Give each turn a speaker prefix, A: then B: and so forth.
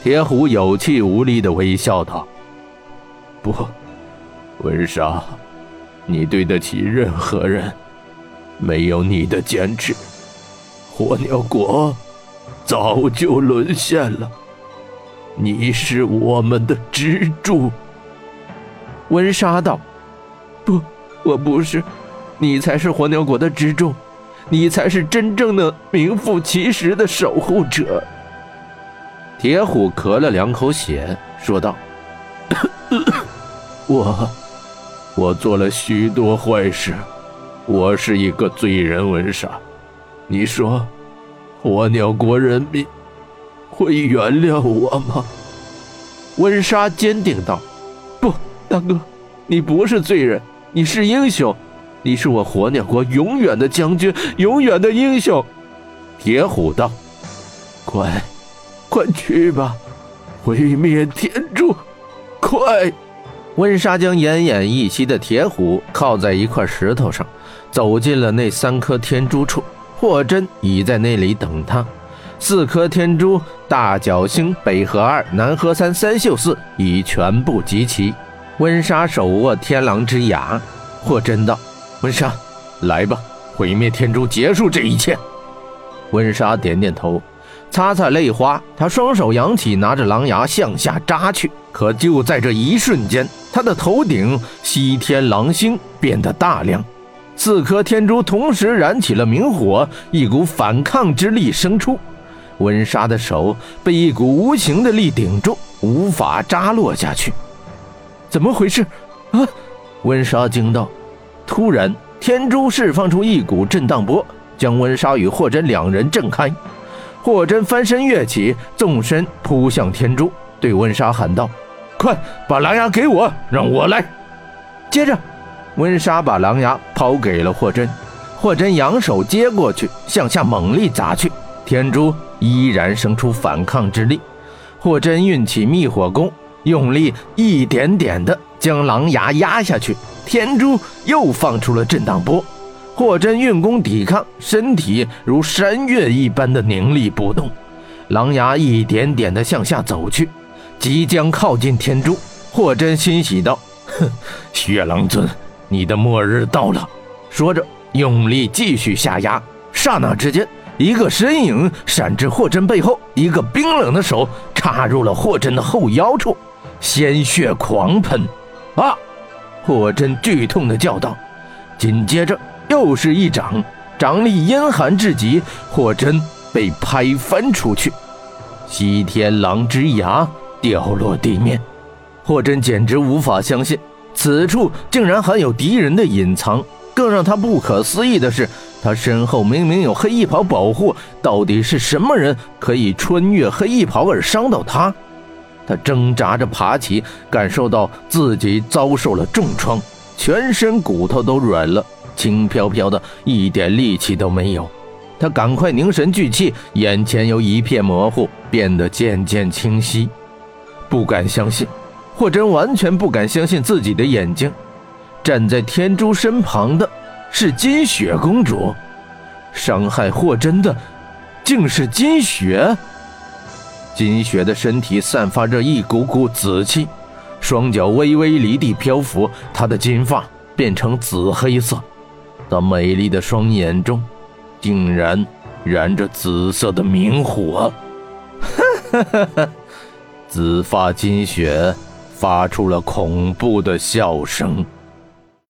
A: 铁虎有气无力地微笑道：“不，温莎，你对得起任何人。没有你的坚持，火鸟国早就沦陷了。你是我们的支柱。”
B: 温莎道：“不，我不是，你才是火鸟国的支柱，你才是真正的名副其实的守护者。”
A: 铁虎咳了两口血，说道：“我，我做了许多坏事，我是一个罪人。温莎，你说，火鸟国人民会原谅我吗？”
B: 温莎坚定道：“不，大哥，你不是罪人，你是英雄，你是我火鸟国永远的将军，永远的英雄。”
A: 铁虎道：“乖！”快去吧，毁灭天珠！快！
B: 温莎将奄奄一息的铁虎靠在一块石头上，走进了那三颗天珠处。霍真已在那里等他。四颗天珠，大角星、北河二、南河三、三秀四已全部集齐。温莎手握天狼之牙，霍真道：“温莎，来吧，毁灭天珠，结束这一切。”温莎点点头。擦擦泪花，他双手扬起，拿着狼牙向下扎去。可就在这一瞬间，他的头顶西天狼星变得大亮，四颗天珠同时燃起了明火，一股反抗之力生出。温莎的手被一股无形的力顶住，无法扎落下去。怎么回事？啊！温莎惊道。突然，天珠释放出一股震荡波，将温莎与霍真两人震开。霍真翻身跃起，纵身扑向天珠，对温莎喊道：“快把狼牙给我，让我来！”接着，温莎把狼牙抛给了霍真，霍真扬手接过去，向下猛力砸去，天珠依然生出反抗之力。霍真运起密火功，用力一点点的将狼牙压下去，天珠又放出了震荡波。霍真运功抵抗，身体如山岳一般的凝立不动。狼牙一点点的向下走去，即将靠近天珠。霍真欣喜道：“哼，血狼尊，你的末日到了。”说着，用力继续下压。刹那之间，一个身影闪至霍真背后，一个冰冷的手插入了霍真的后腰处，鲜血狂喷。啊！霍真剧痛的叫道，紧接着。又是一掌，掌力阴寒至极，霍真被拍翻出去，西天狼之牙掉落地面。霍真简直无法相信，此处竟然还有敌人的隐藏。更让他不可思议的是，他身后明明有黑衣袍保护，到底是什么人可以穿越黑衣袍而伤到他？他挣扎着爬起，感受到自己遭受了重创，全身骨头都软了。轻飘飘的，一点力气都没有。他赶快凝神聚气，眼前由一片模糊变得渐渐清晰。不敢相信，霍真完全不敢相信自己的眼睛。站在天珠身旁的是金雪公主，伤害霍真的竟是金雪。金雪的身体散发着一股股紫气，双脚微微离地漂浮，她的金发变成紫黑色。她美丽的双眼中，竟然燃着紫色的明火。哈哈哈哈紫发金雪发出了恐怖的笑声。